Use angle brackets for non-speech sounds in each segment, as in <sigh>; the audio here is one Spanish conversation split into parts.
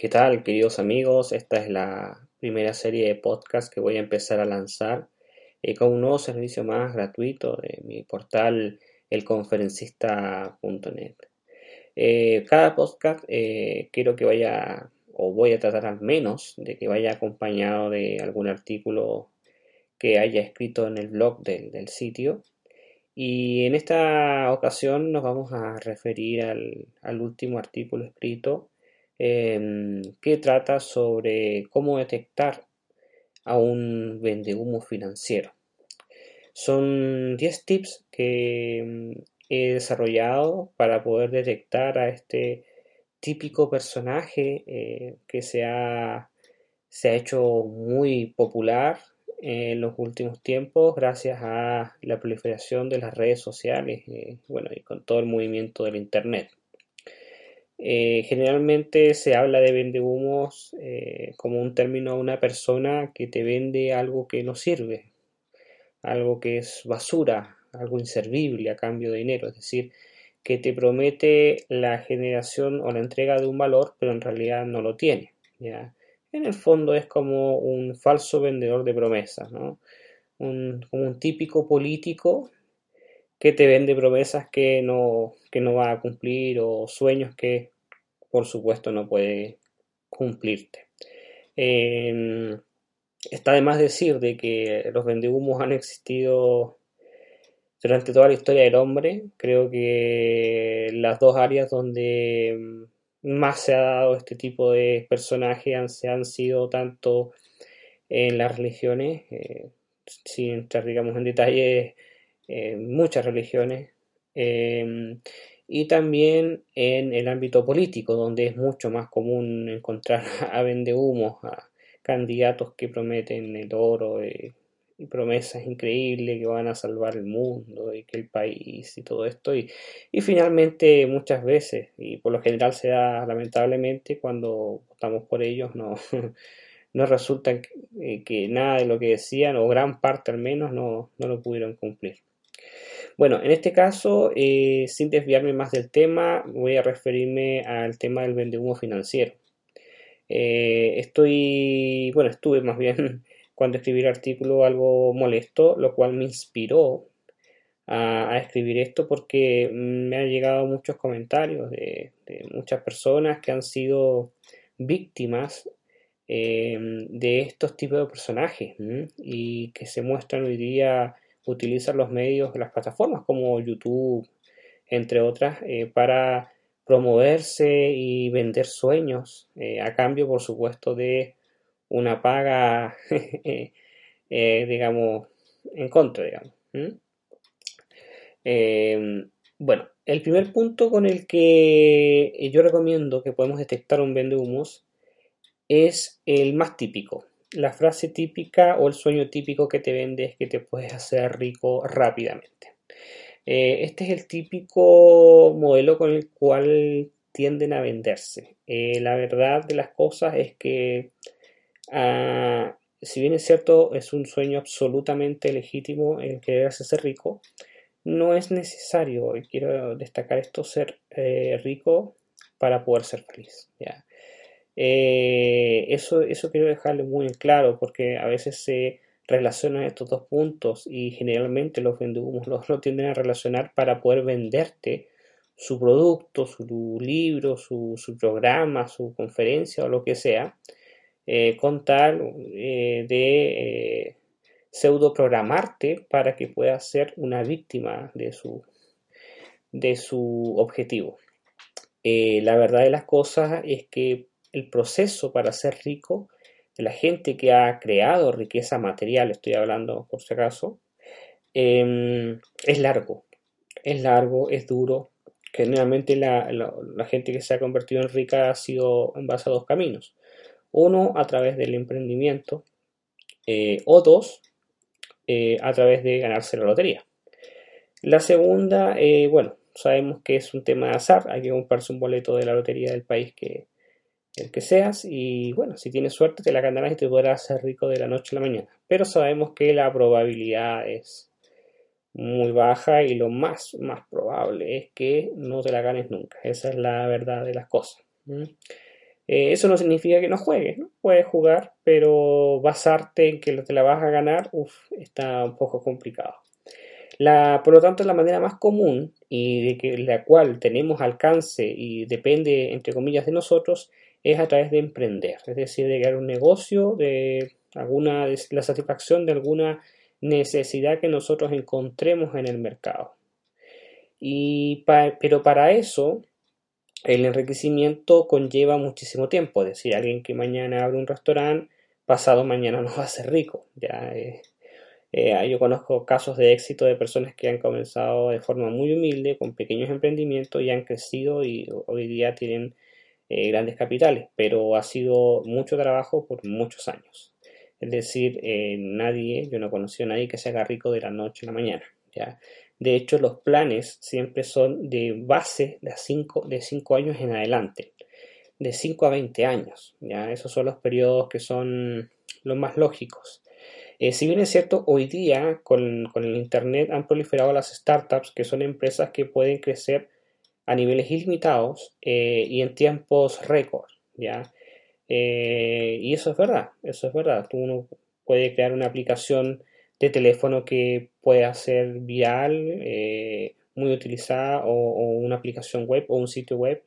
¿Qué tal, queridos amigos? Esta es la primera serie de podcast que voy a empezar a lanzar eh, con un nuevo servicio más gratuito de mi portal elconferencista.net. Eh, cada podcast eh, quiero que vaya, o voy a tratar al menos, de que vaya acompañado de algún artículo que haya escrito en el blog del, sitio. Y en esta ocasión nos vamos a referir al, último artículo escrito em, que trata sobre cómo detectar a un vendehumo financiero. Son 10 tips que em, he desarrollado para poder detectar a este típico personaje eh, que se ha, se ha hecho muy popular en los últimos tiempos gracias a la proliferación de las redes sociales eh, bueno, y con todo el movimiento del Internet. Eh, generalmente se habla de vendehumos eh, como un término a una persona que te vende algo que no sirve, algo que es basura, algo inservible a cambio de dinero, es decir, que te promete la generación o la entrega de un valor, pero en realidad no lo tiene. ¿ya? en el fondo es como un falso vendedor de promesas, ¿no? Un, como un típico político que te vende promesas que no, que no va a cumplir o sueños que por supuesto no puede cumplirte. Em, está de más decir de que los vendehumos han existido durante toda la historia del hombre. Creo que las dos áreas donde más se ha dado este tipo de personajes han, se han sido tanto en las religiones, eh, sin entrar digamos en detalle, eh, muchas religiones, em, y también en el ámbito político, donde es mucho más común encontrar <laughs> a vendehumos, a candidatos que prometen el oro, eh, y promesas increíbles que van a salvar el mundo y que el país y todo esto y, y finalmente muchas veces y por lo general se da lamentablemente cuando votamos por ellos no, <laughs> no resulta eh, que, nada de lo que decían o gran parte al menos no, no lo pudieron cumplir. Bueno, en este caso, eh, sin desviarme más del tema, voy a referirme al tema del vendehumo financiero. Eh, estoy, bueno, estuve más bien <laughs> cuando escribí el artículo algo molesto, lo cual me inspiró a, escribir esto porque me han llegado muchos comentarios de, muchas personas que han sido víctimas em, de estos tipos de personajes y que se muestran hoy día utilizan los medios, las plataformas como YouTube, entre otras, eh, para promoverse y vender sueños eh, a cambio, por supuesto, de una paga, <laughs> eh, digamos, en contra, digamos. Em, bueno, el primer punto con el que yo recomiendo que podemos detectar un vendehumos es el más típico. La frase típica o el sueño típico que te vende es que te puedes hacer rico rápidamente. Eh, este es el típico modelo con el cual tienden a venderse. Eh, la verdad de las cosas es que Ah, si bien es cierto, es un sueño absolutamente legítimo el querer hacerse rico, no es necesario, y quiero destacar esto, ser eh, rico para poder ser feliz. ¿ya? Eh, eso, eso quiero dejarle muy claro porque a veces se relacionan estos dos puntos y generalmente los vendehumos los, lo tienden a relacionar para poder venderte su producto, su libro, su, su programa, su conferencia o lo que sea eh, con tal eh, de pseudo programarte para que puedas ser una víctima de su, de su objetivo. la verdad de las cosas es que el proceso para ser rico de la gente que ha creado riqueza material, estoy hablando por si acaso, em, es largo, es largo, es duro. Generalmente la, la, gente que se ha convertido en rica ha sido en base a dos caminos. Uno, a través del emprendimiento. Eh, o dos, eh, a través de ganarse la lotería. La segunda, eh, bueno, sabemos que es un tema de azar. Hay que comprarse un boleto de la lotería del país que el que seas. Y bueno, si tienes suerte, te la ganarás y te podrás hacer rico de la noche a la mañana. Pero sabemos que la probabilidad es muy baja y lo más, más probable es que no te la ganes nunca. Esa es la verdad de las cosas. Eh, eso no significa que no juegues, ¿no? Puedes jugar, pero basarte en que te la vas a ganar, uf, está un poco complicado. La, por lo tanto, la manera más común y de que, la cual tenemos alcance y depende, entre comillas, de nosotros, es a través de emprender, es decir, de crear un negocio, de alguna la satisfacción de alguna necesidad que nosotros encontremos en el mercado. Y pero para eso el enriquecimiento conlleva muchísimo tiempo, es decir, alguien que mañana abre un restaurante, pasado mañana <laughs> no va a ser rico. Ya, eh, eh, yo conozco casos de éxito de personas que han comenzado de forma muy humilde, con pequeños emprendimientos y han crecido y hoy día tienen eh, grandes capitales, pero ha sido mucho trabajo por muchos años. Es decir, nadie, yo no he conocido a nadie que se haga rico de la noche a la mañana. ¿ya? De hecho, los planes siempre son de base de 5 de cinco años en adelante, de 5 a 20 años. ¿ya? Esos son los periodos que son los más lógicos. Eh, si bien es cierto, hoy día con, el Internet han proliferado las startups, que son empresas que pueden crecer a niveles ilimitados eh, y en tiempos récord. ¿ya? Eh, y eso es verdad, eso es verdad. Uno puede crear una aplicación de teléfono que pueda ser vial, eh, muy utilizada, o, una aplicación web o un sitio web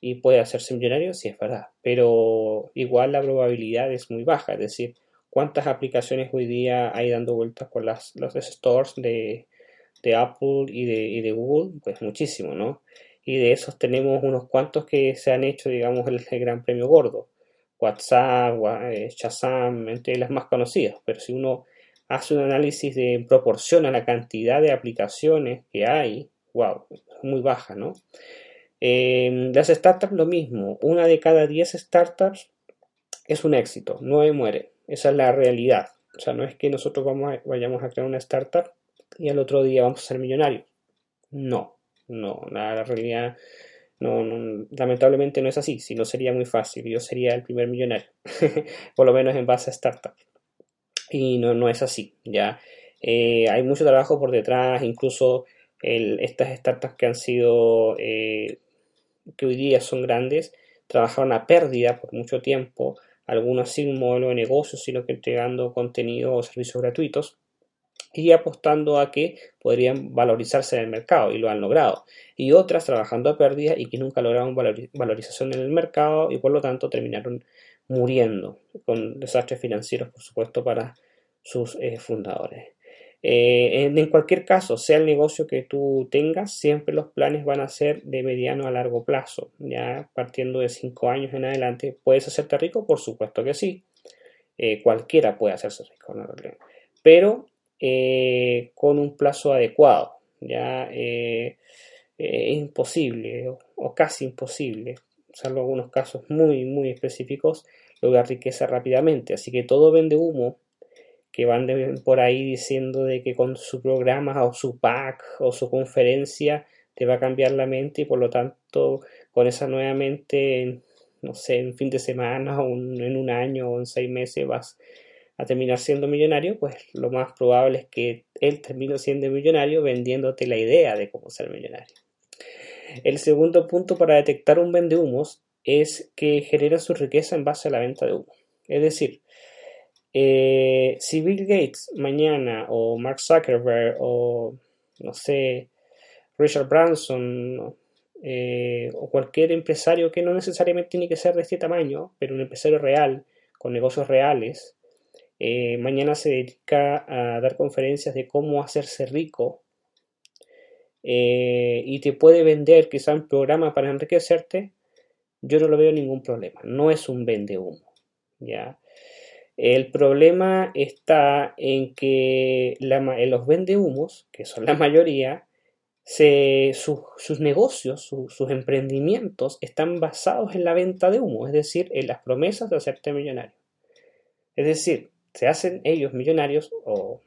y puede hacerse millonario, sí es verdad, pero igual la probabilidad es muy baja, es decir, cuántas aplicaciones hoy día hay dando vueltas por las, los stores de, Apple y de, y de, Google, pues muchísimo, ¿no? Y de esos tenemos unos cuantos que se han hecho, digamos, el, Gran Premio Gordo. WhatsApp, eh, Shazam, entre las más conocidas, pero si uno hace un análisis de proporción a la cantidad de aplicaciones que hay, wow, muy baja, ¿no? Eh, las startups lo mismo, una de cada 10 startups es un éxito, nueve muere, esa es la realidad. O sea, no es que nosotros vamos vayamos a crear una startup y al otro día vamos a ser millonarios. No, no, la, realidad no, lamentablemente no es así, si no sería muy fácil, yo sería el primer millonario, <laughs> por lo menos en base a startup. Y no, no es así, ¿ya? Eh, hay mucho trabajo por detrás, incluso estas startups que han sido, eh, que hoy día son grandes, trabajaron a pérdida por mucho tiempo, algunos sin modelo de negocio, sino que entregando contenido o servicios gratuitos y apostando a que podrían valorizarse en el mercado y lo han logrado. Y otras trabajando a pérdida y que nunca lograron valorización en el mercado y por lo tanto terminaron muriendo, con desastres financieros, por supuesto, para sus eh, fundadores. Eh, en, cualquier caso, sea el negocio que tú tengas, siempre los planes van a ser de mediano a largo plazo. Ya partiendo de cinco años en adelante, ¿puedes hacerte rico? Por supuesto que sí. Eh, cualquiera puede hacerse rico, pero con un plazo adecuado. Ya es imposible o, casi imposible salvo algunos casos muy, muy específicos, lograr riqueza rápidamente. Así que todo vende humo que van por ahí diciendo de que con su programa o su pack o su conferencia te va a cambiar la mente y por lo tanto con esa nuevamente, no sé, en fin de semana o en un año o en seis meses vas a terminar siendo millonario, pues lo más probable es que él termine siendo millonario vendiéndote la idea de cómo ser millonario. El segundo punto para detectar un vendehumos es que genera su riqueza en base a la venta de humo. Es decir, eh, si Bill Gates mañana o Mark Zuckerberg o no sé, Richard Branson eh, o cualquier empresario que no necesariamente tiene que ser de este tamaño, pero un empresario real, con negocios reales, eh, mañana se dedica a dar conferencias de cómo hacerse rico eh, y te puede vender quizá un programa para enriquecerte, yo no lo veo ningún problema. No es un vende humo. ¿ya? El problema está en que los vende humos, que son la mayoría, sus negocios, sus emprendimientos están basados en la venta de humo, es decir, en las promesas de hacerte millonario. Es decir, se hacen ellos millonarios, o,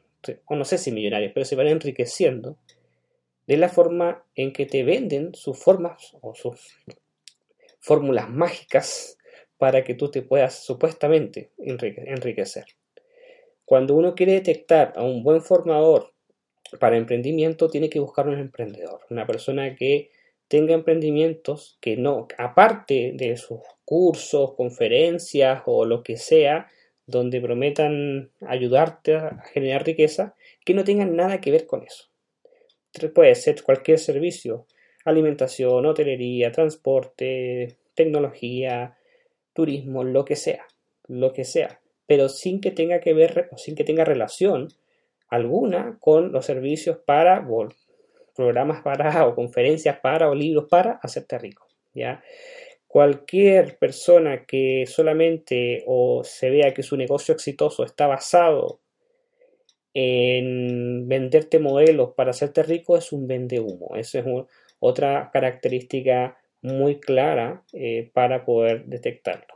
o no sé si millonarios, pero se van enriqueciendo de la forma en que te venden sus formas o sus fórmulas mágicas para que tú te puedas supuestamente enriquecer. Cuando uno quiere detectar a un buen formador para emprendimiento, tiene que buscar un emprendedor, una persona que tenga emprendimientos que no, aparte de sus cursos, conferencias o lo que sea, donde prometan ayudarte a generar riqueza, que no tengan nada que ver con eso. Puede ser cualquier servicio, alimentación, hotelería, transporte, tecnología, turismo, lo que sea, lo que sea, pero sin que tenga que ver, sin que tenga relación alguna con los servicios para, o programas para, o conferencias para, o libros para hacerte rico, ¿ya? Cualquier persona que solamente o se vea que su negocio exitoso está basado en venderte modelos para hacerte rico es un vende humo. Esa es otra característica muy clara eh, para poder detectarlo.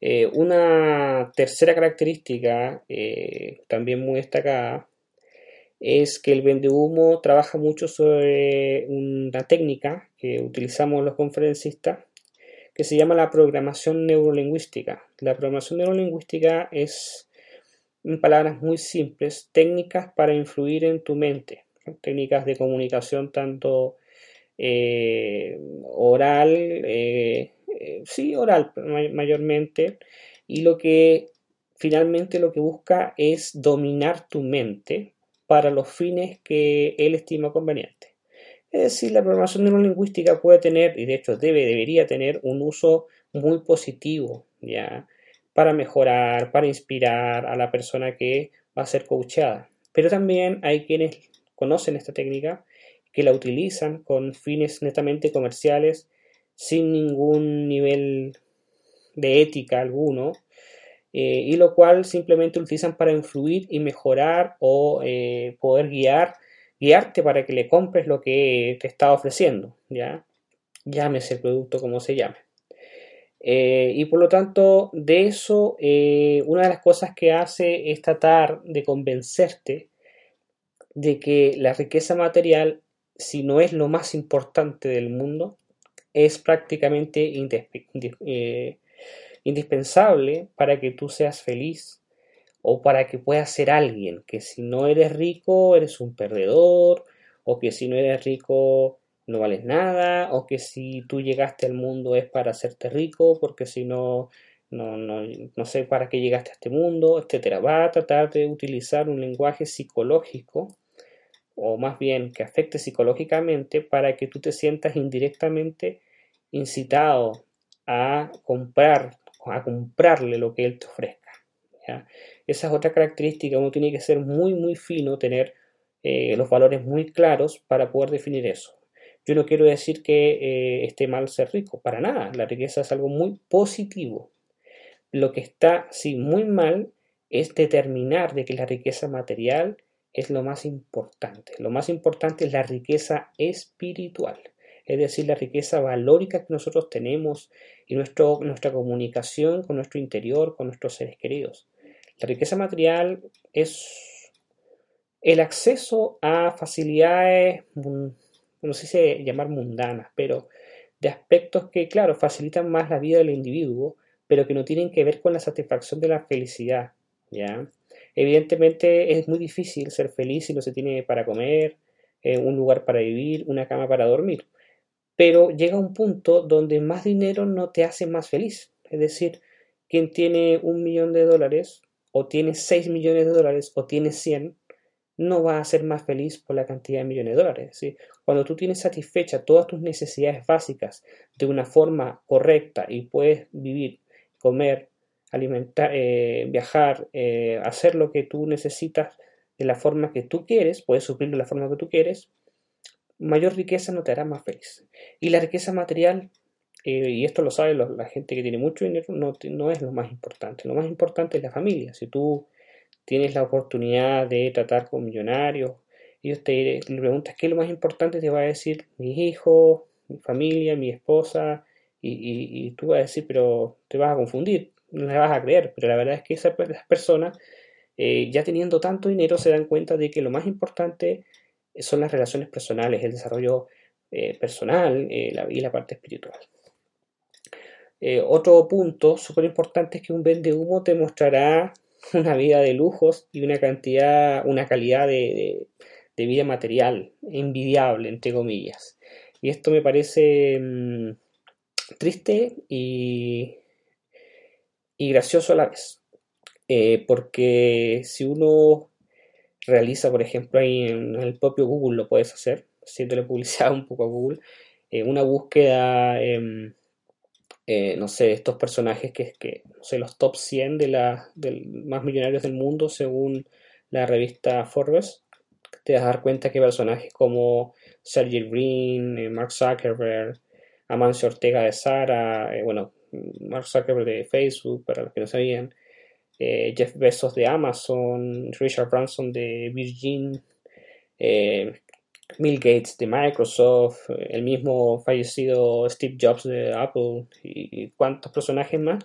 Eh, una tercera característica eh, también muy destacada es que el vendehumo trabaja mucho sobre una técnica que utilizamos los conferencistas que se llama la programación neurolingüística. La programación neurolingüística es, en palabras muy simples, técnicas para influir en tu mente, técnicas de comunicación tanto eh, oral, eh, eh, sí, oral mayormente, y lo que finalmente lo que busca es dominar tu mente para los fines que él estima conveniente. Es decir, la programación neurolingüística puede tener, y de hecho debe, debería tener, un uso muy positivo, ¿ya? Para mejorar, para inspirar a la persona que va a ser coachada. Pero también hay quienes conocen esta técnica que la utilizan con fines netamente comerciales sin ningún nivel de ética alguno eh, y lo cual simplemente utilizan para influir y mejorar o eh, poder guiar guiarte para que le compres lo que te está ofreciendo ya llámese el producto como se llame. Eh, y por lo tanto de eso una de las cosas que hace es tratar de convencerte de que la riqueza material si no es lo más importante del mundo, es prácticamente eh, indispensable para que tú seas feliz o para que puedas ser alguien, que si no eres rico eres un perdedor, o que si no eres rico no vales nada, o que si tú llegaste al mundo es para hacerte rico, porque si no, no, no, no sé para qué llegaste a este mundo, etcétera. Va a tratar de utilizar un lenguaje psicológico o más bien que afecte psicológicamente para que tú te sientas indirectamente incitado a comprar, a comprarle lo que él te ofrezca. Esa es otra característica, uno tiene que ser muy, muy fino, tener eh, los valores muy claros para poder definir eso. Yo no quiero decir que eh, esté mal ser rico, para nada, la riqueza es algo muy positivo. Lo que está, sí, muy mal es determinar de que la riqueza material es lo más importante. Lo más importante es la riqueza espiritual, es decir, la riqueza valórica que nosotros tenemos y nuestra comunicación con nuestro interior, con nuestros seres queridos. La riqueza material es el acceso a facilidades, no sé si llamar mundanas, pero de aspectos que, claro, facilitan más la vida del individuo, pero que no tienen que ver con la satisfacción de la felicidad, ¿ya? Evidentemente es muy difícil ser feliz si no se tiene para comer, eh, un lugar para vivir, una cama para dormir. Pero llega un punto donde más dinero no te hace más feliz. Es decir, quien tiene un millón de dólares, o tiene seis millones de dólares, o tiene cien, no va a ser más feliz por la cantidad de millones de dólares. Cuando tú tienes satisfecha todas tus necesidades básicas de una forma correcta y puedes vivir, comer, alimentar, eh, viajar, eh, hacer lo que tú necesitas de la forma que tú quieres, puedes suplirlo de la forma que tú quieres, mayor riqueza no te hará más feliz. Y la riqueza material, eh, y esto lo sabe la gente que tiene mucho dinero, no, no es lo más importante. Lo más importante es la familia. Si tú tienes la oportunidad de tratar con millonarios, ellos te le preguntas qué es lo más importante, te va a decir mis hijos, mi familia, mi esposa, y, y, y tú vas a decir, pero te vas a confundir no le vas a creer, pero la verdad es que esas personas, eh, ya teniendo tanto dinero, se dan cuenta de que lo más importante son las relaciones personales, el desarrollo eh, personal eh, y la parte espiritual. Otro punto súper importante es que un vende humo te mostrará <laughs> una vida de lujos y una cantidad, una calidad de, de vida material envidiable, entre comillas. Y esto me parece mm, triste y, y, gracioso a la vez. Eh, porque si uno realiza, por ejemplo, ahí en el propio Google lo puedes hacer, haciéndole publicidad <laughs> un poco a Google, eh, una búsqueda, em, eh, no sé, estos personajes que que, no sé, los top 100 de la, más millonarios del mundo según la revista Forbes, te vas a dar cuenta que personajes como Sergey Brin, eh, Mark Zuckerberg, Amancio Ortega de Sara, bueno, Mark Zuckerberg de Facebook, para los que no sabían, Jeff Bezos de Amazon, Richard Branson de Virgin, Bill Gates de Microsoft, el mismo fallecido Steve Jobs de Apple y cuantos personajes más,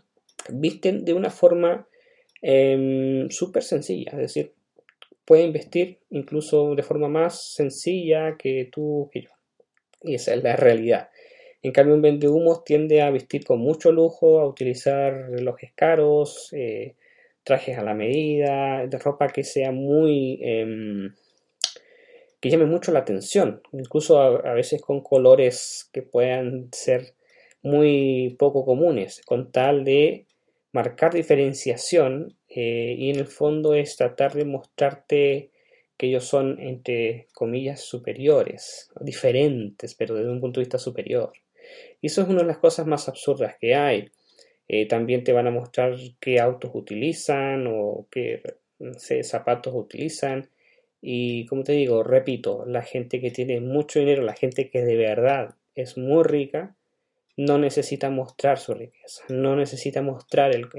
visten de una forma em, súper sencilla, es decir, pueden vestir incluso de forma más sencilla que tú que yo. Y esa es la realidad. En cambio, un vendehumos tiende a vestir con mucho lujo, a utilizar relojes caros, eh, trajes a la medida, de ropa que sea muy... Em, que llame mucho la atención, incluso a, veces con colores que puedan ser muy poco comunes, con tal de marcar diferenciación eh, y en el fondo es tratar de mostrarte que ellos son entre comillas superiores, diferentes, pero desde un punto de vista superior. Y eso es una de las cosas más absurdas que hay. Eh, también te van a mostrar qué autos utilizan o qué zapatos utilizan y como te digo, repito, la gente que tiene mucho dinero, la gente que de verdad es muy rica, no necesita mostrar su riqueza, no necesita mostrar el,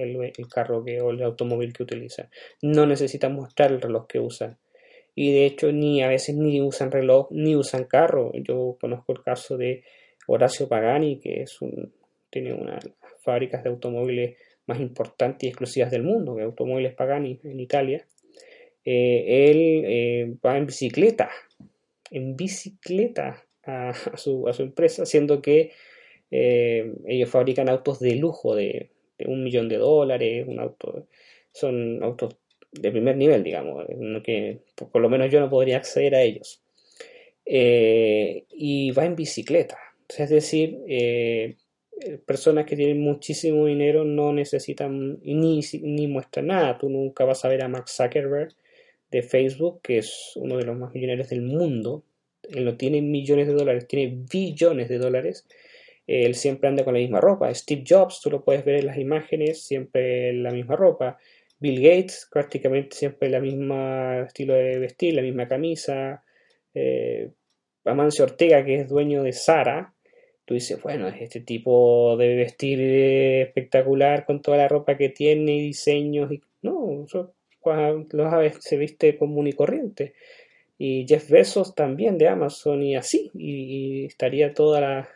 carro que, o el automóvil que utiliza, no necesita mostrar el reloj que usan. Y de hecho, ni a veces ni usan reloj ni usan carro. Yo conozco el caso de Horacio Pagani, que es un, tiene una de las fábricas de automóviles más importantes y exclusivas del mundo, que Automóviles Pagani en Italia. Eh, él eh, va en bicicleta, en bicicleta a, su, empresa, siendo que eh, ellos fabrican autos de lujo de, un millón de dólares, un auto, son autos de primer nivel, digamos, que por, lo menos yo no podría acceder a ellos. y va en bicicleta, es decir, personas que tienen muchísimo dinero no necesitan ni, ni muestran nada. Tú nunca vas a ver a Mark Zuckerberg de Facebook, que es uno de los más millonarios del mundo. Él no tiene millones de dólares, tiene billones de dólares. Él siempre anda con la misma ropa. Steve Jobs, tú lo puedes ver en las imágenes, siempre la misma ropa. Bill Gates, prácticamente siempre la misma estilo de vestir, la misma camisa. Eh, Amancio Ortega, que es dueño de Sara, tú dices, bueno, este tipo debe vestir espectacular con toda la ropa que tiene y diseños. Y... No, eso los aves se viste común y corriente. Y Jeff Bezos también de Amazon y así. Y, estaría toda la,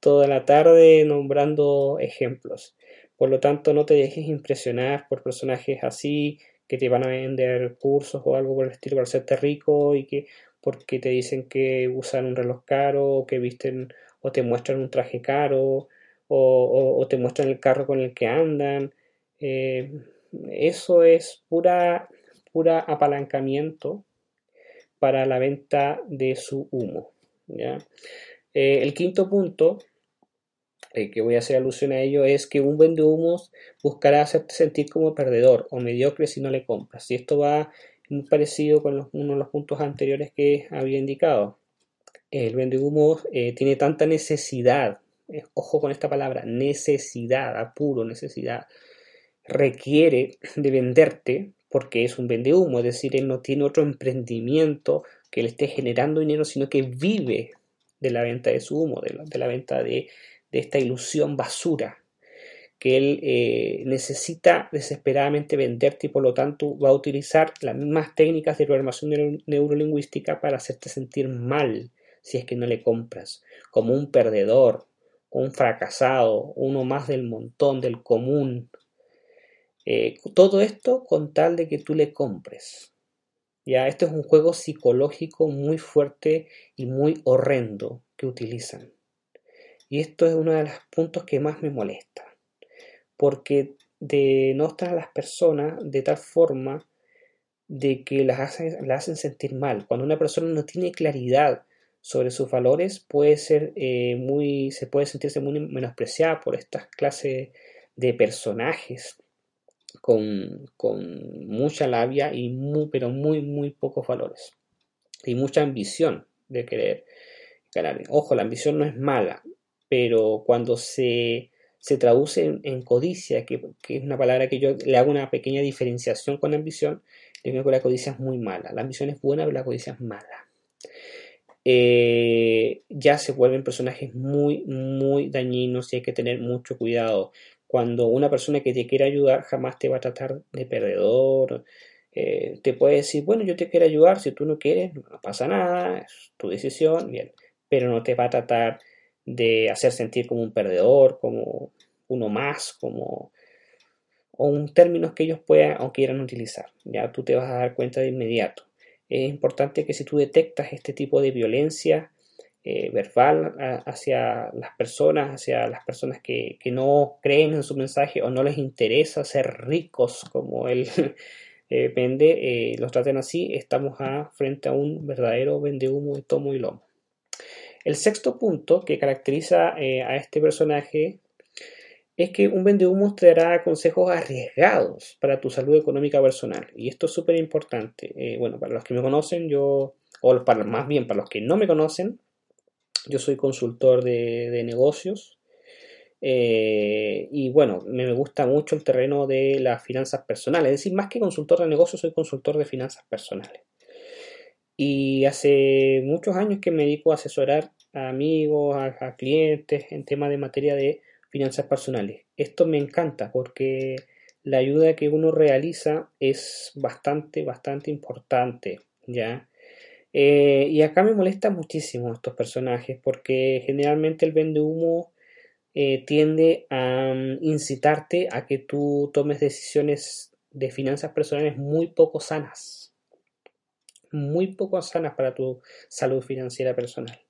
toda la tarde nombrando ejemplos. Por lo tanto, no te dejes impresionar por personajes así que te van a vender cursos o algo por el estilo para hacerte rico y que porque te dicen que usan un reloj caro o que visten o te muestran un traje caro o, te muestran el carro con el que andan. Eh, eso es pura, pura apalancamiento para la venta de su humo. Eh, el quinto punto eh, que voy a hacer alusión a ello es que un vende humos buscará hacerte sentir como perdedor o mediocre si no le compras. Y esto va muy parecido con uno de los puntos anteriores que había indicado. El vende humos eh, tiene tanta necesidad, ojo con esta palabra, necesidad, apuro, necesidad, requiere de venderte porque es un vende humo, es decir, él no tiene otro emprendimiento que le esté generando dinero, sino que vive de la venta de su humo, de la, venta de, esta ilusión basura que él eh, necesita desesperadamente venderte y por lo tanto va a utilizar las mismas técnicas de programación neurolingüística para hacerte sentir mal si es que no le compras, como un perdedor, un fracasado, uno más del montón, del común, eh, todo esto con tal de que tú le compres. Ya, este es un juego psicológico muy fuerte y muy horrendo que utilizan. Y esto es uno de los puntos que más me molesta. Porque denostan a las personas de tal forma de que las hacen, hacen sentir mal. Cuando una persona no tiene claridad sobre sus valores puede ser muy muy, se puede sentirse muy menospreciada por estas clases de personajes con, mucha labia y muy, pero muy, muy pocos valores. Y mucha ambición de querer ganar. Ojo, la ambición no es mala, pero cuando se, se traduce en, codicia, que, es una palabra que yo le hago una pequeña diferenciación con ambición, yo que la codicia es muy mala. La ambición es buena, pero la codicia es mala. Eh, ya se vuelven personajes muy, muy dañinos y hay que tener mucho cuidado. Cuando una persona que te quiere ayudar jamás te va a tratar de perdedor. Eh, te puede decir, bueno, yo te quiero ayudar, si tú no quieres, no pasa nada, es tu decisión, bien, pero no te va a tratar de hacer sentir como un perdedor, como uno más, como o un término que ellos puedan o quieran utilizar. Ya tú te vas a dar cuenta de inmediato. Es importante que si tú detectas este tipo de violencia, eh, verbal hacia las personas, hacia las personas que, no creen en su mensaje o no les interesa ser ricos como él <laughs> eh, vende, eh, los traten así, estamos a, frente a un verdadero vendehumo de tomo y lomo. El sexto punto que caracteriza a este personaje es que un vendehumo te dará consejos arriesgados para tu salud económica personal. Y esto es súper importante. bueno, para los que me conocen, yo, o para, más bien para los que no me conocen, yo soy consultor de, negocios eh, y bueno, me gusta mucho el terreno de las finanzas personales. Es decir, más que consultor de negocios, soy consultor de finanzas personales. Y hace muchos años que me dedico a asesorar a amigos, a, clientes en temas de materia de finanzas personales. Esto me encanta porque la ayuda que uno realiza es bastante, bastante importante, ¿ya? Eh, y acá me molesta muchísimo estos personajes porque generalmente el vende humo eh, tiende a mm, incitarte a que tú tomes decisiones de finanzas personales muy poco sanas. Muy poco sanas para tu salud financiera personal.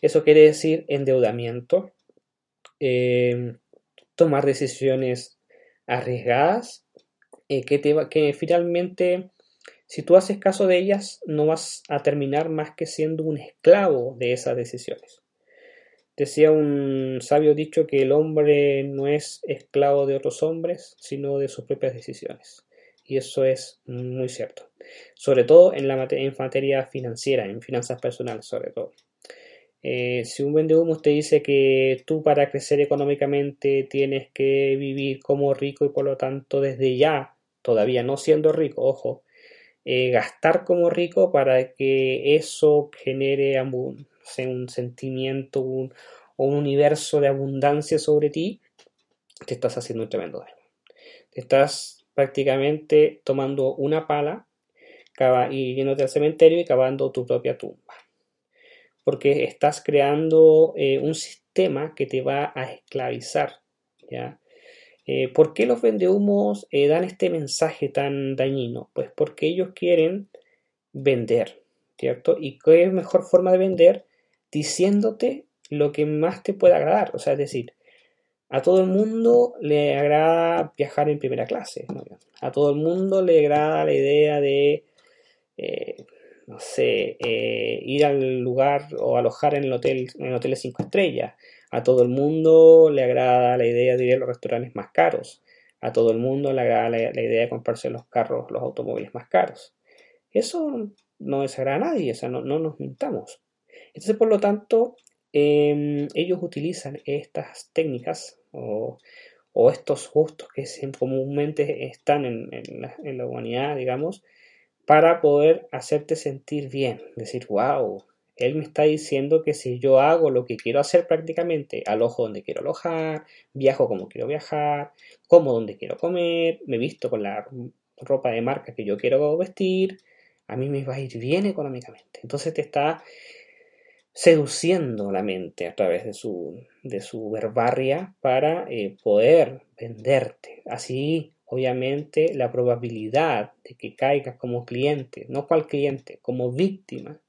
Eso quiere decir endeudamiento, eh, tomar decisiones arriesgadas que, te, que finalmente si tú haces caso de ellas, no vas a terminar más que siendo un esclavo de esas decisiones. Decía un sabio dicho que el hombre no es esclavo de otros hombres, sino de sus propias decisiones. Y eso es muy cierto. Sobre todo en, la materia financiera, en finanzas personales sobre todo. Eh, si un vende humo te dice que tú para crecer económicamente tienes que vivir como rico y por lo tanto desde ya, todavía no siendo rico, ojo, eh, gastar como rico para que eso genere un, sentimiento o un universo de abundancia sobre ti, te estás haciendo un tremendo daño. Te estás prácticamente tomando una pala y yéndote al cementerio y cavando tu propia tumba. Porque estás creando eh, un sistema que te va a esclavizar. ¿ya? Eh, ¿Por qué los vendehumos eh, dan este mensaje tan dañino? Pues porque ellos quieren vender, ¿cierto? ¿Y qué es mejor forma de vender? Diciéndote lo que más te pueda agradar. O sea, es decir, a todo el mundo le agrada viajar en primera clase. A todo el mundo le agrada la idea de, eh, no sé, ir al lugar o alojar en el hotel, en cinco estrellas. A todo el mundo le agrada la idea de ir a los restaurantes más caros. A todo el mundo le agrada la, idea de comprarse los carros, los automóviles más caros. Eso no desagrada a nadie, o sea, no, nos mintamos. Entonces, por lo tanto, em, ellos utilizan estas técnicas o, estos gustos que comúnmente están en, la, en, la, humanidad, digamos, para poder hacerte sentir bien. Decir, wow, él me está diciendo que si yo hago lo que quiero hacer prácticamente, alojo donde quiero alojar, viajo como quiero viajar, como donde quiero comer, me visto con la ropa de marca que yo quiero vestir, a mí me va a ir bien económicamente. Entonces te está seduciendo la mente a través de su, de su verbarria para eh, poder venderte. Así, obviamente, la probabilidad de que caigas como cliente, no cual cliente, como víctima,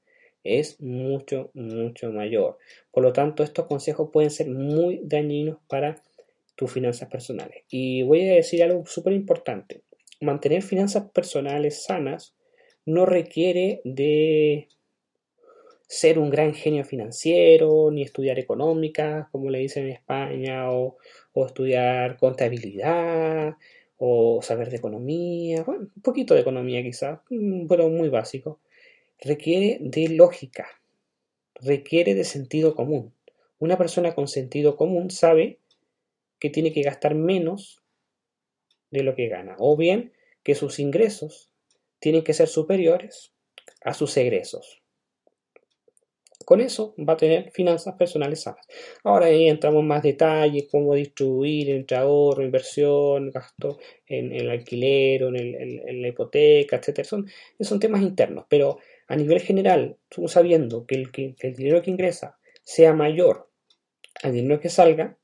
es mucho, mucho mayor. Por lo tanto, estos consejos pueden ser muy dañinos para tus finanzas personales. Y voy a decir algo súper importante. Mantener finanzas personales sanas no requiere de ser un gran genio financiero, ni estudiar económica, como le dicen en España, o, o estudiar contabilidad, o saber de economía, bueno, un poquito de economía quizás, mm, pero muy básico. Requiere de lógica, requiere de sentido común. Una persona con sentido común sabe que tiene que gastar menos de lo que gana, o bien que sus ingresos tienen que ser superiores a sus egresos. Con eso va a tener finanzas personales sanas. Ahora ahí entramos en más detalles, cómo distribuir entre ahorro, inversión, gasto en, el alquiler o en, la hipoteca, etc. Son, son temas internos, pero a nivel general, tú sabiendo que el, dinero que ingresa sea mayor al dinero que salga,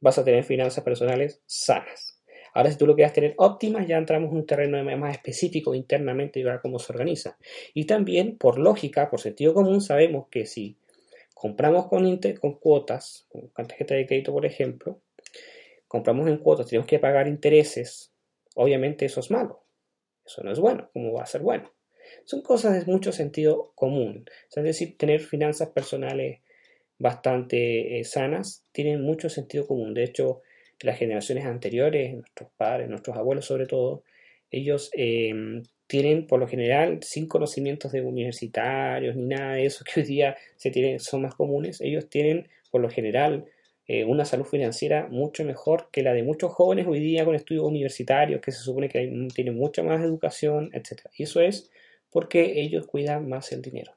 vas a tener finanzas personales sanas. Ahora, si tú lo quieres tener óptimas, ya entramos en un terreno más específico internamente y ver cómo se organiza. Y también, por lógica, por sentido común, sabemos que si compramos con, con cuotas, con tarjeta de crédito, por ejemplo, compramos en cuotas, tenemos que pagar intereses, obviamente eso es malo. Eso no es bueno. ¿Cómo va a ser bueno? Son cosas de mucho sentido común. es decir, tener finanzas personales bastante eh, sanas tienen mucho sentido común. De hecho, las generaciones anteriores, nuestros padres, nuestros abuelos sobre todo, ellos em, tienen por lo general sin conocimientos de universitarios ni nada de eso que hoy día se tienen, son más comunes, ellos tienen por lo general eh, una salud financiera mucho mejor que la de muchos jóvenes hoy día con estudios universitarios que se supone que tienen mucha más educación, etc. Y eso es porque ellos cuidan más el dinero.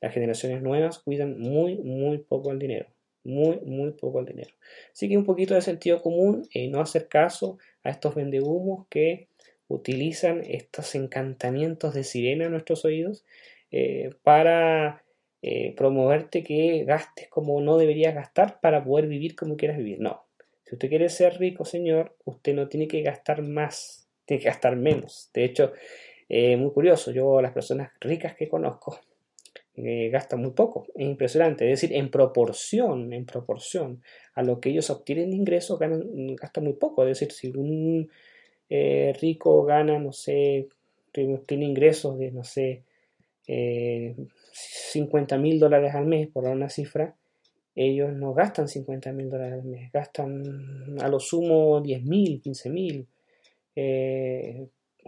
Las generaciones nuevas cuidan muy, muy poco el dinero muy, muy poco el dinero. Así que un poquito de sentido común, eh, no hacer caso a estos vendehumos que utilizan estos encantamientos de sirena en nuestros oídos eh, para eh, promoverte que gastes como no deberías gastar para poder vivir como quieras vivir. No. Si usted quiere ser rico, señor, usted no tiene que gastar más, tiene que gastar menos. De hecho, muy curioso, yo las personas ricas que conozco, eh, gastan muy poco. Es impresionante. Es decir, en proporción, en proporción a lo que ellos obtienen de ingresos, ganan, gastan muy poco. Es decir, si un eh, rico gana, no sé, tiene ingresos de, no sé, 50 eh, mil dólares al mes, por una cifra, ellos no gastan 50 mil dólares al mes, gastan a lo sumo 10 mil, 15 mil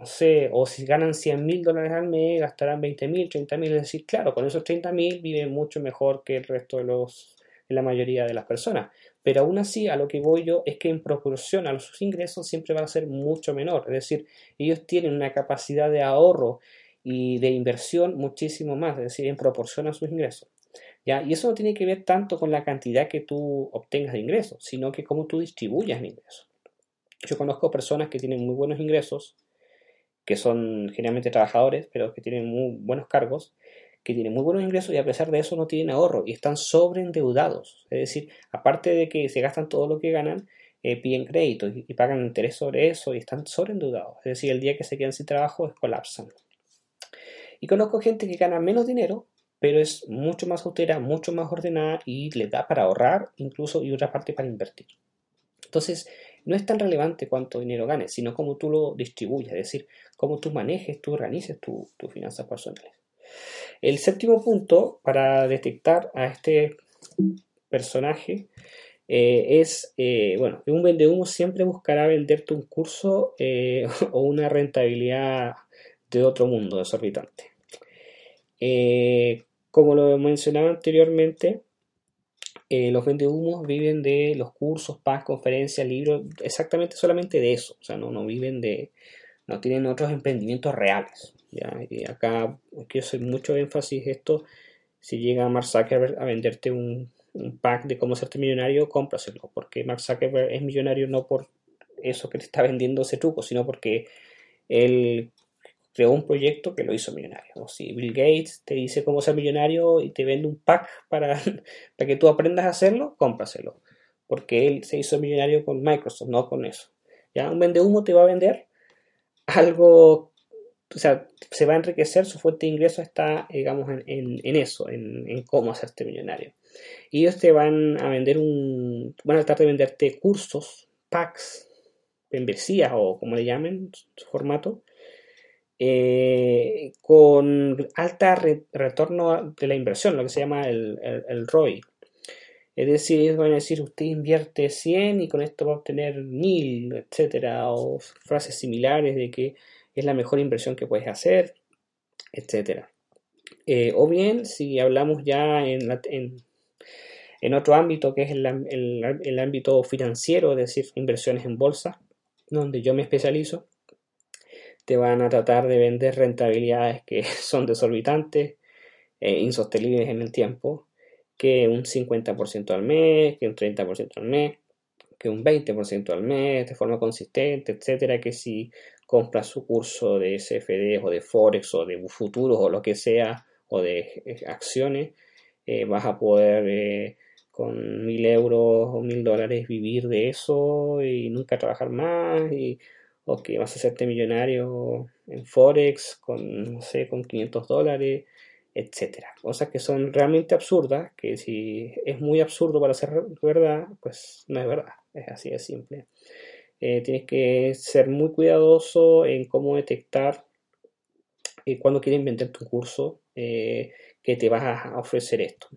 no sé, o si ganan 100 mil dólares al mes, gastarán 20 mil, 30 mil. Es decir, claro, con esos 30 mil viven mucho mejor que el resto de los, de la mayoría de las personas. Pero aún así, a lo que voy yo es que en proporción a sus ingresos siempre va a ser mucho menor. Es decir, ellos tienen una capacidad de ahorro y de inversión muchísimo más, es decir, en proporción a sus ingresos. ¿Ya? Y eso no tiene que ver tanto con la cantidad que tú obtengas de ingresos, sino que cómo tú distribuyas el ingreso. Yo conozco personas que tienen muy buenos ingresos, que son generalmente trabajadores, pero que tienen muy buenos cargos, que tienen muy buenos ingresos y a pesar de eso no tienen ahorro y están sobreendeudados. Es decir, aparte de que se gastan todo lo que ganan, eh, piden crédito y, pagan interés sobre eso y están sobreendeudados. Es decir, el día que se quedan sin trabajo colapsan. Y conozco gente que gana menos dinero, pero es mucho más austera, mucho más ordenada y le da para ahorrar incluso y otra parte para invertir. Entonces, no es tan relevante cuánto dinero ganes, sino cómo tú lo distribuyes, es decir, cómo tú manejes, tú organices tus finanzas personales. El séptimo punto para detectar a este personaje eh, es, eh, bueno, un vendehumo siempre buscará venderte un curso eh, <laughs> o una rentabilidad de otro mundo desorbitante. como lo mencionaba anteriormente, eh, los vendehumos viven de los cursos, paz, conferencias, libros, exactamente solamente de eso. O sea, no, no viven de, no tienen otros emprendimientos reales. Y acá quiero hacer mucho énfasis esto. Si llega Mark Zuckerberg a venderte un, un pack de cómo hacerte millonario, cómpraselo. Porque Mark Zuckerberg es millonario no por eso que te está vendiendo ese truco, sino porque él creó un proyecto que lo hizo millonario. O si Bill Gates te dice cómo ser millonario y te vende un pack para, <laughs> para que tú aprendas a hacerlo, cómpraselo. Porque él se hizo millonario con Microsoft, no con eso. ¿Ya? Un vende humo te va a vender algo, o sea, se va a enriquecer, su fuente de ingreso está, digamos, en, eso, en, en, cómo hacerte millonario. Y ellos te van a vender un, van a tratar de venderte cursos, packs, membresías o como le llamen, su formato, eh, con alta retorno de la inversión, lo que se llama el, ROI. Es decir, van a decir, usted invierte 100 y con esto va a obtener 1000, etcétera, o frases similares de que es la mejor inversión que puedes hacer, etcétera. Eh, o bien, si hablamos ya en, en, otro ámbito, que es el, el, ámbito financiero, es decir, inversiones en bolsa, donde yo me especializo, te van a tratar de vender rentabilidades que <laughs> son desorbitantes, e insostenibles en el tiempo, que un 50% al mes, que un 30% al mes, que un 20% al mes de forma consistente, etcétera, que si compras su curso de CFD o de Forex o de futuros o lo que sea, o de eh, acciones, eh, vas a poder eh, con mil euros o mil dólares vivir de eso y nunca trabajar más y o que vas a hacerte millonario en Forex con, no sé, con 500 dólares, etcétera. Cosas que son realmente absurdas, que si es muy absurdo para ser verdad, pues no es verdad, es así de simple. tienes que ser muy cuidadoso en cómo detectar cuando quieren vender tu curso eh, que te vas a ofrecer esto.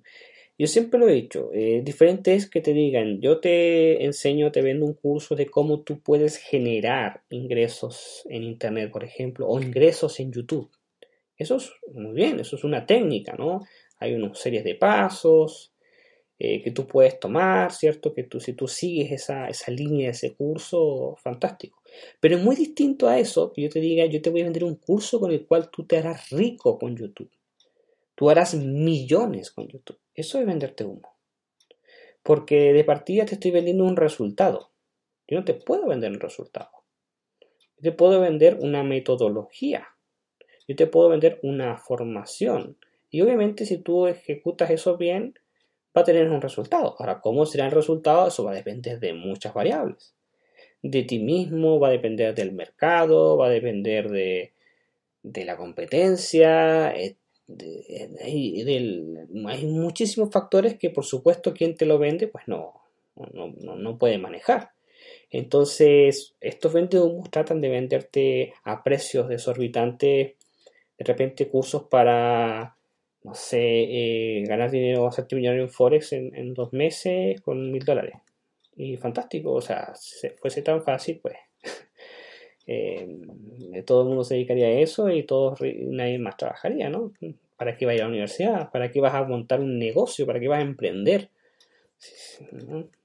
Yo siempre lo he dicho, eh, diferente es que te digan, yo te enseño, te vendo un curso de cómo tú puedes generar ingresos en Internet, por ejemplo, o ingresos en YouTube. Eso es muy bien, eso es una técnica, ¿no? Hay una serie de pasos eh, que tú puedes tomar, ¿cierto? Que tú, si tú sigues esa, esa línea, ese curso, fantástico. Pero es muy distinto a eso que yo te diga, yo te voy a vender un curso con el cual tú te harás rico con YouTube. Tú harás millones con YouTube. Eso es venderte humo. Porque de partida te estoy vendiendo un resultado. Yo no te puedo vender un resultado. Yo te puedo vender una metodología. Yo te puedo vender una formación. Y obviamente si tú ejecutas eso bien, va a tener un resultado. Ahora, ¿cómo será el resultado? Eso va a depender de muchas variables. De ti mismo, va a depender del mercado, va a depender de, de la competencia, etc hay muchísimos factores que por supuesto quien te lo vende pues no, no, puede manejar. Entonces estos vendehumos tratan de venderte a precios desorbitantes, de repente cursos para, no sé, eh, ganar dinero hacerte millonario en Forex en, dos meses con mil dólares. Y fantástico, o sea, si fuese tan fácil, pues eh, todo el mundo se dedicaría a eso y todos, nadie más trabajaría, ¿no? ¿Para qué vas a ir a la universidad? ¿Para qué vas a montar un negocio? ¿Para qué vas a emprender?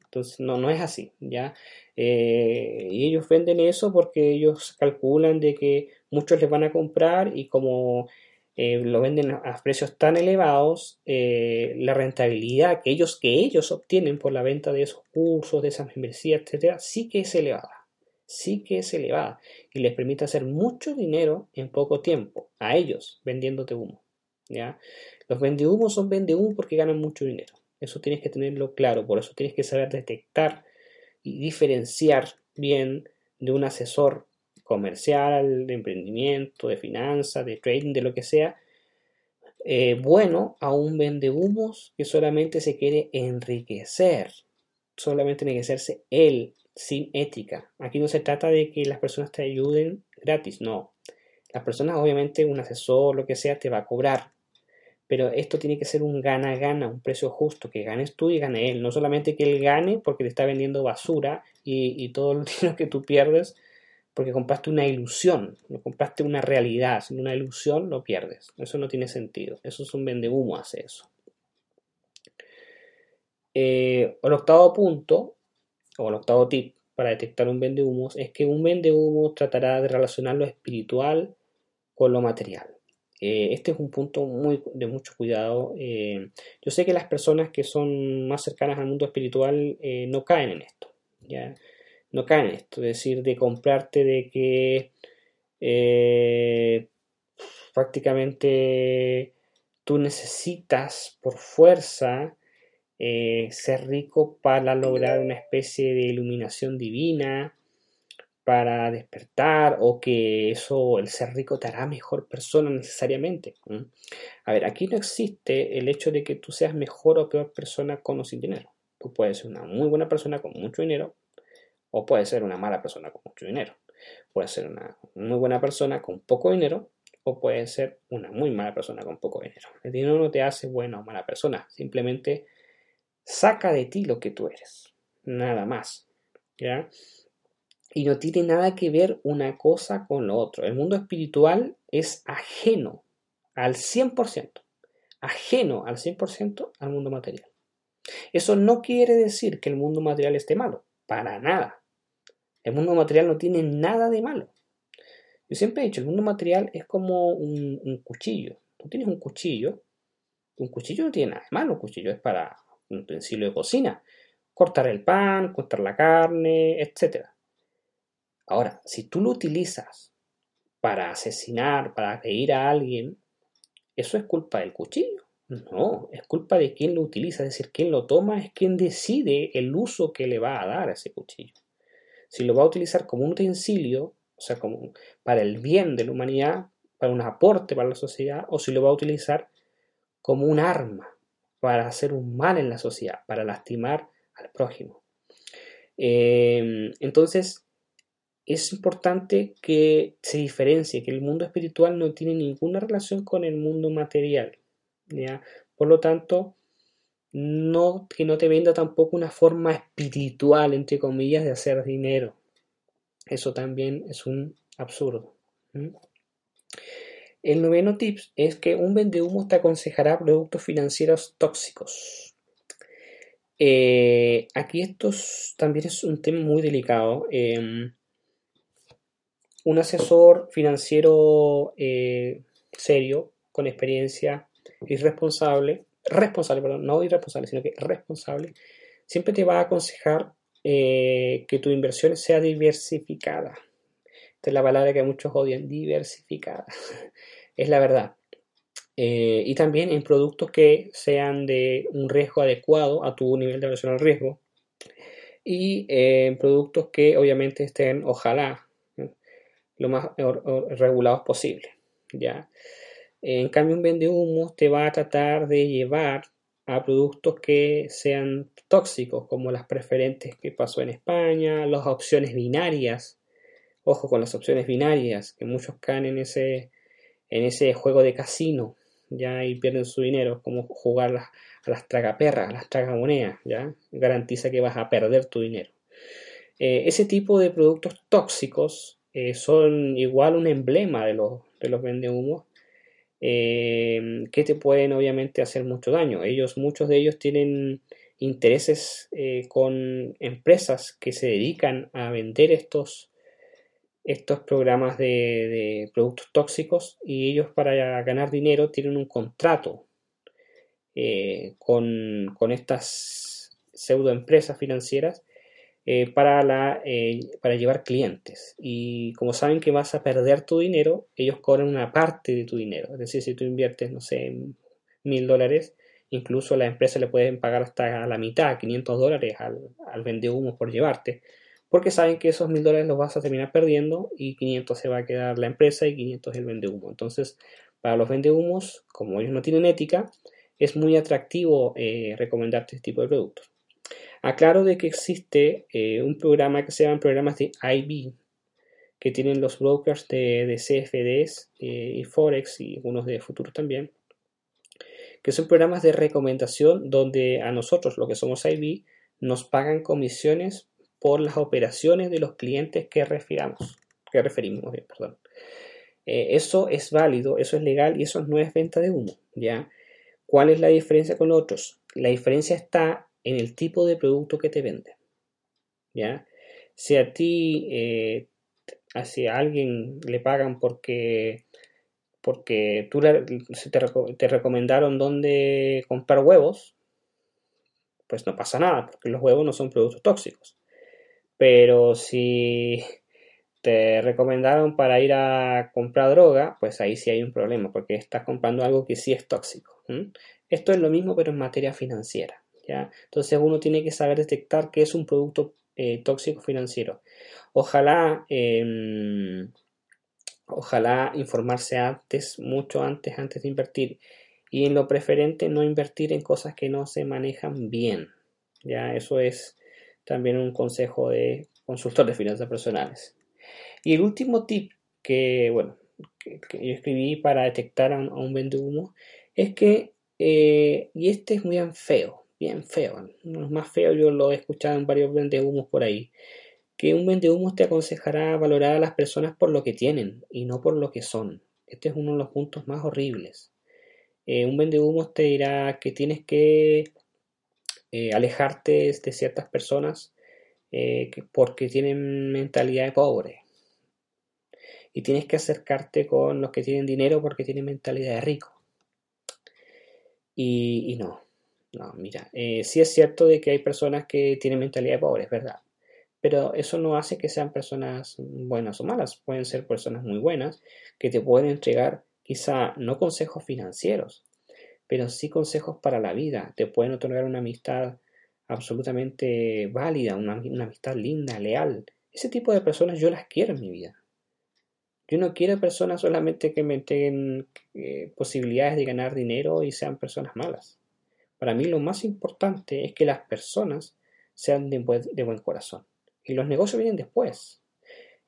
Entonces, no, no es así, ¿ya? Eh, y ellos venden eso porque ellos calculan de que muchos les van a comprar y como eh, lo venden a precios tan elevados, la rentabilidad que ellos, que ellos obtienen por la venta de esos cursos, de esas membresías, etcétera, sí que es elevada sí que es elevada y les permite hacer mucho dinero en poco tiempo a ellos vendiéndote humo. ¿ya? Los vendehumos son vendehumos porque ganan mucho dinero. Eso tienes que tenerlo claro, por eso tienes que saber detectar y diferenciar bien de un asesor comercial, de emprendimiento, de finanzas, de trading, de lo que sea, eh, bueno a un vendehumos que solamente se quiere enriquecer, solamente enriquecerse él sin ética. Aquí no se trata de que las personas te ayuden gratis, no. Las personas, obviamente, un asesor, lo que sea, te va a cobrar. Pero esto tiene que ser un gana-gana, un precio justo, que ganes tú y gane él. No solamente que él gane porque te está vendiendo basura y, todo el <laughs> dinero que tú pierdes porque compraste una ilusión, no compraste una realidad, sino una ilusión lo pierdes. Eso no tiene sentido. Eso es un vende humo, hace eso. Eh, el octavo punto o el octavo tip para detectar un vendehumos es que un vendehumos tratará de relacionar lo espiritual con lo material. Eh, este es un punto de mucho cuidado. Eh, yo sé que las personas que son más cercanas al mundo espiritual eh, no caen en esto. ¿ya? No caen en esto. Es decir, de comprarte de que prácticamente tú necesitas por fuerza eh, ser rico para lograr una especie de iluminación divina, para despertar o que eso, el ser rico te hará mejor persona necesariamente. A ver, aquí no existe el hecho de que tú seas mejor o peor persona con o sin dinero. Tú puedes ser una muy buena persona con mucho dinero o puedes ser una mala persona con mucho dinero. Puede ser una muy buena persona con poco dinero o puede ser una muy mala persona con poco dinero. El dinero no te hace buena o mala persona, simplemente saca de ti lo que tú eres, nada más. ¿ya? Y no tiene nada que ver una cosa con lo otro. El mundo espiritual es ajeno al 100%, ajeno al 100% al mundo material. Eso no quiere decir que el mundo material esté malo, para nada. El mundo material no tiene nada de malo. Yo siempre he dicho, el mundo material es como un, cuchillo. Tú tienes un cuchillo, un cuchillo no tiene nada de malo, un cuchillo es para un utensilio de cocina, cortar el pan, cortar la carne, etc. Ahora, si tú lo utilizas para asesinar, para agredir a alguien, ¿eso es culpa del cuchillo? No, es culpa de quien lo utiliza, es decir, quien lo toma es quien decide el uso que le va a dar a ese cuchillo. Si lo va a utilizar como un utensilio, o sea, como para el bien de la humanidad, para un aporte para la sociedad, o si lo va a utilizar como un arma para hacer un mal en la sociedad, para lastimar al prójimo. Eh, entonces, es importante que se diferencie que el mundo espiritual no tiene ninguna relación con el mundo material. Por lo tanto, no, que no te venda tampoco una forma espiritual, entre comillas, de hacer dinero. Eso también es un absurdo. El noveno tips es que un vendehumo te aconsejará productos financieros tóxicos. Eh, aquí esto también es un tema muy delicado. Em, un asesor financiero eh, serio, con experiencia, irresponsable, responsable, perdón, no irresponsable, sino que responsable, siempre te va a aconsejar eh, que tu inversión sea diversificada. Esta es la palabra que muchos odian, diversificada. <laughs> es la verdad. Eh, y también en productos que sean de un riesgo adecuado a tu nivel de aversión al riesgo. Y eh, en productos que obviamente estén, ojalá, lo más regulados posible. ¿ya? En cambio, un vende humo te va a tratar de llevar a productos que sean tóxicos, como las preferentes que pasó en España, las opciones binarias. Ojo con las opciones binarias, que muchos caen en ese, en ese juego de casino, ya y pierden su dinero, como jugar a las tragaperras, a las tragamonedas, ya garantiza que vas a perder tu dinero. Eh, ese tipo de productos tóxicos eh, son igual un emblema de los, de los vendehumos eh, que te pueden obviamente hacer mucho daño. Ellos, muchos de ellos tienen intereses con empresas que se dedican a vender estos, estos programas de, productos tóxicos y ellos para ganar dinero tienen un contrato eh, con, con, estas pseudoempresas financieras eh, para, la, eh, para llevar clientes. Y como saben que vas a perder tu dinero, ellos cobran una parte de tu dinero. Es decir, si tú inviertes, no sé, mil dólares, incluso a la empresa le pueden pagar hasta la mitad, 500 dólares al, al humo por llevarte. Porque saben que esos mil dólares los vas a terminar perdiendo y 500 se va a quedar la empresa y 500 el humo Entonces, para los vendehumos, como ellos no tienen ética, es muy atractivo eh, recomendarte este tipo de productos. Aclaro de que existe eh, un programa que se llama programas de IB, que tienen los brokers de, CFDs eh, y Forex y algunos de futuro también, que son programas de recomendación donde a nosotros, lo que somos IB, nos pagan comisiones por las operaciones de los clientes que refiramos, que referimos, perdón. Eh, eso es válido, eso es legal y eso no es venta de humo, ¿ya? ¿Cuál es la diferencia con otros? La diferencia está en el tipo de producto que te venden. ¿Ya? Si a ti, eh, a alguien le pagan porque, porque tú te, recomendaron dónde comprar huevos, pues no pasa nada, porque los huevos no son productos tóxicos. Pero si te recomendaron para ir a comprar droga, pues ahí sí hay un problema, porque estás comprando algo que sí es tóxico. Esto es lo mismo, pero en materia financiera. Entonces uno tiene que saber detectar qué es un producto eh, tóxico financiero. Ojalá, em, ojalá informarse antes, mucho antes, antes de invertir. Y en lo preferente no invertir en cosas que no se manejan bien. Ya, eso es también un consejo de consultor de finanzas personales. Y el último tip que, bueno, que, yo escribí para detectar a un, a vende humo es que, eh, y este es muy feo, bien feo, uno es más feo, yo lo he escuchado en varios vende humos por ahí, que un vende humos te aconsejará valorar a las personas por lo que tienen y no por lo que son. Este es uno de los puntos más horribles. Eh, un vende humos te dirá que tienes que eh, alejarte de ciertas personas porque tienen mentalidad de pobre y tienes que acercarte con los que tienen dinero porque tienen mentalidad de rico. Y, no, no, mira, eh, sí es cierto de que hay personas que tienen mentalidad de pobres, ¿verdad? Pero eso no hace que sean personas buenas o malas. Pueden ser personas muy buenas que te pueden entregar quizá no consejos financieros, pero sí consejos para la vida. Te pueden otorgar una amistad absolutamente válida, una, amistad linda, leal. Ese tipo de personas yo las quiero en mi vida. Yo no quiero personas solamente que me entreguen eh, posibilidades de ganar dinero y sean personas malas. Para mí lo más importante es que las personas sean de buen, corazón. Y los negocios vienen después.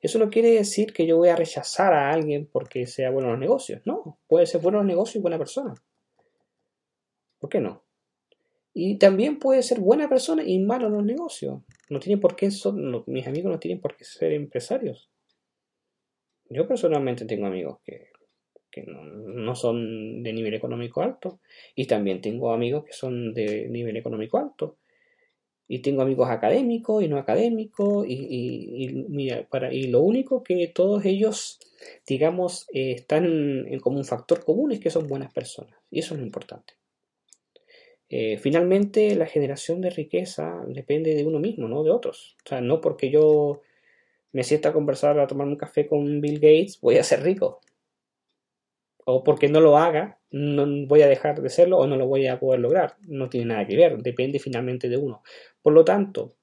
Eso no quiere decir que yo voy a rechazar a alguien porque sea bueno en los negocios. No, puede ser bueno en los negocios y buena persona. ¿Por qué no? Y también puede ser buena persona y malo en los negocios. No tiene por qué, mis amigos no tienen por qué ser empresarios. Yo personalmente tengo amigos que, no, son de nivel económico alto y también tengo amigos que son de nivel económico alto. Y tengo amigos académicos y no académicos y, mira, para, y lo único que todos ellos, digamos, eh, están en, como un factor común es que son buenas personas. Y eso es lo importante. Eh, finalmente, la generación de riqueza depende de uno mismo, no de otros. O sea, no porque yo me siento a conversar, a tomar un café con Bill Gates, voy a ser rico. O porque no lo haga, no voy a dejar de serlo o no lo voy a poder lograr. No tiene nada que ver, depende finalmente de uno. Por lo tanto,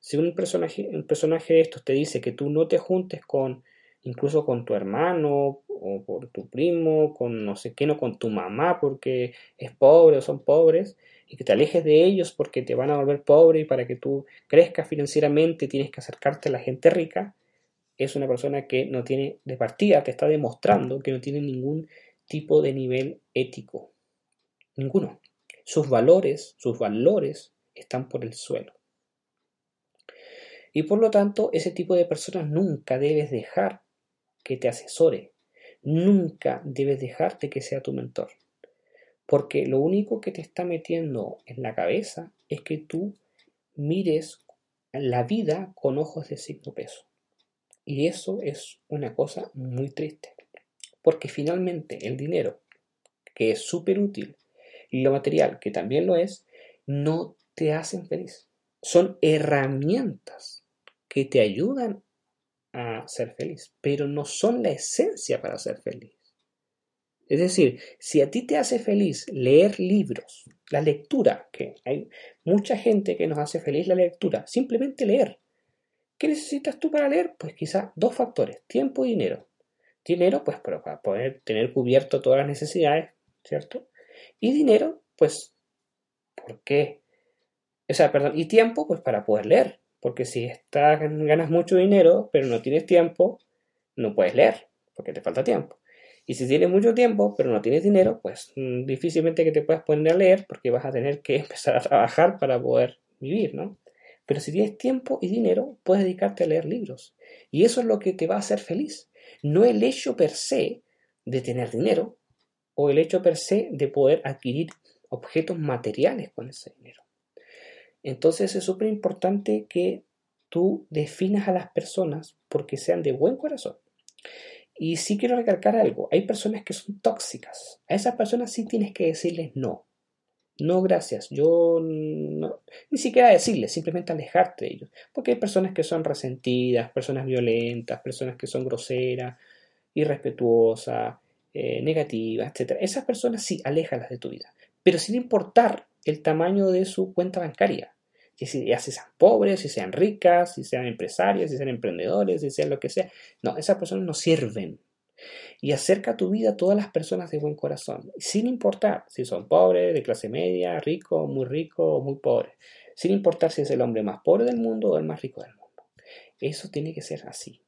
si un personaje, un personaje de estos te dice que tú no te juntes con, incluso con tu hermano o por tu primo, con no sé qué, no con tu mamá porque es pobre o son pobres, y que te alejes de ellos porque te van a volver pobre y para que tú crezcas financieramente tienes que acercarte a la gente rica, es una persona que no tiene de partida, te está demostrando que no tiene ningún tipo de nivel ético. Ninguno. Sus valores, sus valores están por el suelo. Y por lo tanto, ese tipo de personas nunca debes dejar que te asesore. Nunca debes dejarte que sea tu mentor. Porque lo único que te está metiendo en la cabeza es que tú mires la vida con ojos de signo peso. Y eso es una cosa muy triste. Porque finalmente el dinero, que es súper útil, y lo material, que también lo es, no te hacen feliz. Son herramientas que te ayudan a ser feliz, pero no son la esencia para ser feliz. Es decir, si a ti te hace feliz leer libros, la lectura, que hay mucha gente que nos hace feliz la lectura, simplemente leer. ¿Qué necesitas tú para leer? Pues quizá dos factores, tiempo y dinero. Dinero, pues para poder tener cubierto todas las necesidades, ¿cierto? Y dinero, pues, ¿por qué? O sea, perdón, y tiempo, pues para poder leer. Porque si ganas mucho dinero, pero no tienes tiempo, no puedes leer, porque te falta tiempo. Y si tienes mucho tiempo, pero no tienes dinero, pues mm, difícilmente que te puedas poner a leer porque vas a tener que <laughs> empezar a trabajar para poder vivir, ¿no? Pero si tienes tiempo y dinero, puedes dedicarte a leer libros. Y eso es lo que te va a hacer feliz. No el hecho per se de tener dinero o el hecho per se de poder adquirir objetos materiales con ese dinero. Entonces es súper importante que tú definas a las personas porque sean de buen corazón. Y sí quiero recalcar algo, hay personas que son tóxicas. A esas personas sí tienes que decirles no. No, gracias. Yo no, ni siquiera decirles, simplemente alejarte de ellos. Porque hay personas que son resentidas, personas violentas, personas que son groseras, irrespetuosas, eh, negativas, etc. Esas personas sí, aléjalas de tu vida. Pero sin importar el tamaño de su cuenta bancaria ya si sean pobres, si sean ricas, si sean empresarias, si sean emprendedores, si sean lo que sea. No, esas personas no sirven. Y acerca tu vida a todas las personas de buen corazón, sin importar si son pobres, de clase media, rico, muy rico o muy pobre, sin importar si es el hombre más pobre del mundo o el más rico del mundo. Eso tiene que ser así.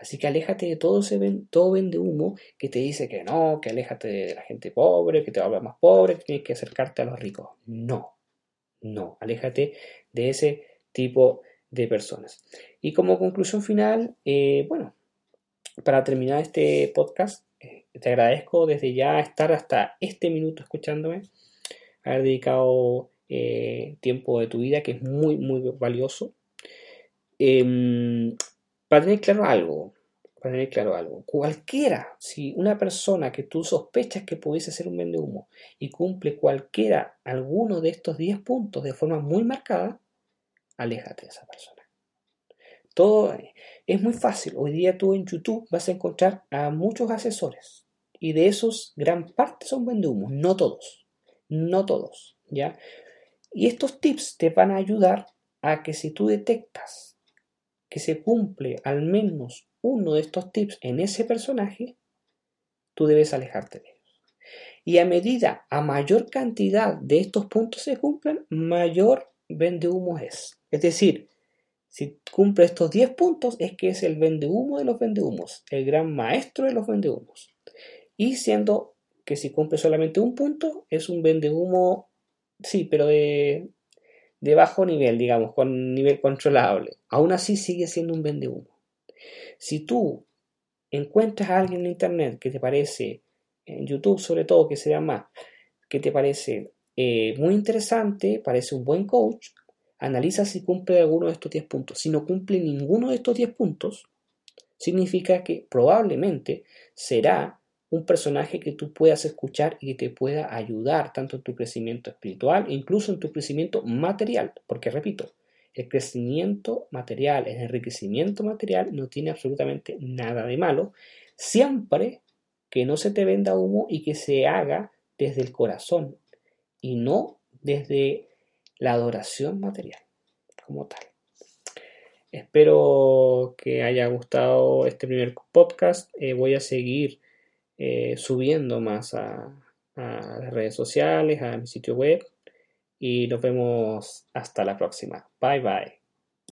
Así que aléjate de todo ese todo vende humo que te dice que no, que aléjate de la gente pobre, que te va a volver más pobre, que tienes que acercarte a los ricos. No, no, aléjate de ese tipo de personas. Y como conclusión final, eh, bueno, para terminar este podcast, eh, te agradezco desde ya estar hasta este minuto escuchándome, haber dedicado eh, tiempo de tu vida que es muy, muy valioso. Em, para tener claro algo, para tener claro algo, cualquiera, si una persona que tú sospechas que pudiese ser un vende humo y cumple cualquiera, alguno de estos 10 puntos de forma muy marcada, aléjate de esa persona. Todo es muy fácil. Hoy día tú en YouTube vas a encontrar a muchos asesores y de esos gran parte son vendehumos, no todos, no todos, ¿ya? Y estos tips te van a ayudar a que si tú detectas que se cumple al menos uno de estos tips en ese personaje, tú debes alejarte de ellos. Y a medida, a mayor cantidad de estos puntos se cumplan, mayor vende humo es. Es decir, si cumple estos 10 puntos, es que es el vende humo de los vende humos, el gran maestro de los vende humos. Y siendo que si cumple solamente un punto, es un vende humo, sí, pero de, de bajo nivel, digamos, con nivel controlable. Aún así sigue siendo un vende humo. Si tú encuentras a alguien en internet que te parece, en YouTube sobre todo, que se llama, que te parece eh, muy interesante, parece un buen coach, analiza si cumple alguno de estos 10 puntos. Si no cumple ninguno de estos 10 puntos, significa que probablemente será un personaje que tú puedas escuchar y que te pueda ayudar tanto en tu crecimiento espiritual e incluso en tu crecimiento material. Porque repito, el crecimiento material, el enriquecimiento material no tiene absolutamente nada de malo, siempre que no se te venda humo y que se haga desde el corazón y no desde la adoración material como tal. Espero que haya gustado este primer podcast. Eh, voy a seguir eh, subiendo más a, a las redes sociales, a mi sitio web y nos vemos hasta la próxima. Bye bye.